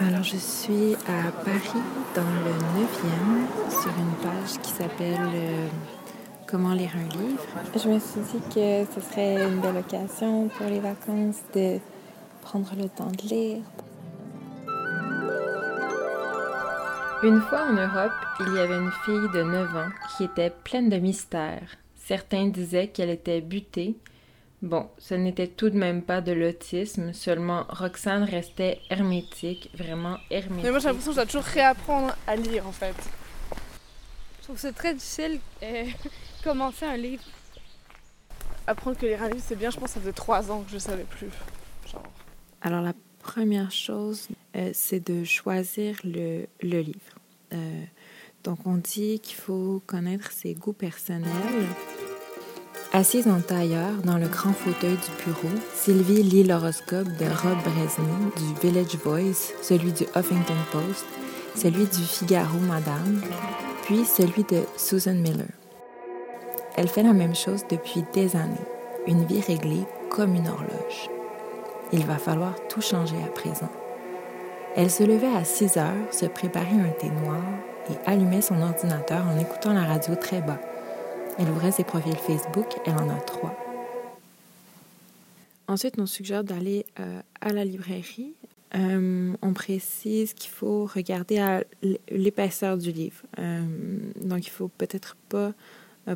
Alors, je suis à Paris, dans le 9e, sur une page qui s'appelle euh, Comment lire un livre. Je me suis dit que ce serait une belle occasion pour les vacances de prendre le temps de lire. Une fois en Europe, il y avait une fille de 9 ans qui était pleine de mystères. Certains disaient qu'elle était butée, Bon, ce n'était tout de même pas de l'autisme, seulement Roxane restait hermétique, vraiment hermétique. Mais moi j'ai l'impression que je dois toujours réapprendre à lire en fait. Je trouve ça très difficile euh, commencer un livre. Apprendre que lire un livre c'est bien, je pense que ça faisait trois ans que je ne savais plus. Genre. Alors la première chose, euh, c'est de choisir le, le livre. Euh, donc on dit qu'il faut connaître ses goûts personnels. Assise en tailleur dans le grand fauteuil du bureau, Sylvie lit l'horoscope de Rob Bresny, du Village Voice, celui du Huffington Post, celui du Figaro Madame, puis celui de Susan Miller. Elle fait la même chose depuis des années, une vie réglée comme une horloge. Il va falloir tout changer à présent. Elle se levait à 6 heures, se préparait un thé noir et allumait son ordinateur en écoutant la radio très bas. Elle ouvrait ses profils Facebook, elle en a trois. Ensuite, on suggère d'aller euh, à la librairie. Euh, on précise qu'il faut regarder à l'épaisseur du livre. Euh, donc, il faut peut-être pas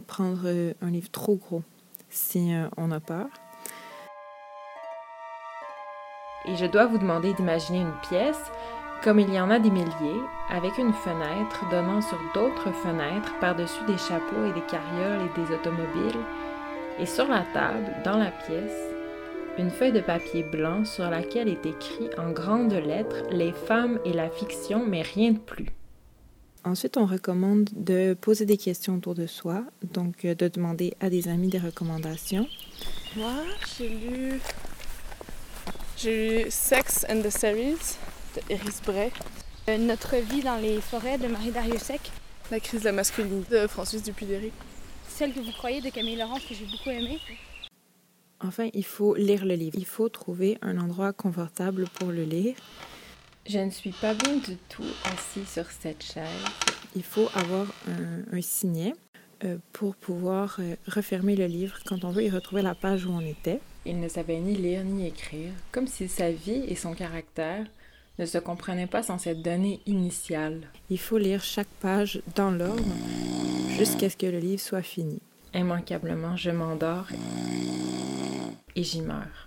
prendre un livre trop gros si on a peur. Et je dois vous demander d'imaginer une pièce comme il y en a des milliers, avec une fenêtre donnant sur d'autres fenêtres par-dessus des chapeaux et des carrioles et des automobiles, et sur la table, dans la pièce, une feuille de papier blanc sur laquelle est écrit en grandes lettres les femmes et la fiction, mais rien de plus. Ensuite, on recommande de poser des questions autour de soi, donc euh, de demander à des amis des recommandations. Moi, j'ai lu. J'ai lu Sex and the Series Eris Bray. Euh, notre vie dans les forêts de Marie Dariussec. La crise de la masculinité de Francis Dupuy-Derry. Celle que vous croyez de Camille Laurence que j'ai beaucoup aimée. Enfin, il faut lire le livre. Il faut trouver un endroit confortable pour le lire. Je ne suis pas bien du tout assis sur cette chaise. Il faut avoir un, signet euh, pour pouvoir euh, refermer le livre quand on veut y retrouver la page où on était. Il ne savait ni lire ni écrire, comme si sa vie et son caractère ne se comprenait pas sans cette donnée initiale. Il faut lire chaque page dans l'ordre jusqu'à ce que le livre soit fini. Immanquablement, je m'endors et j'y meurs.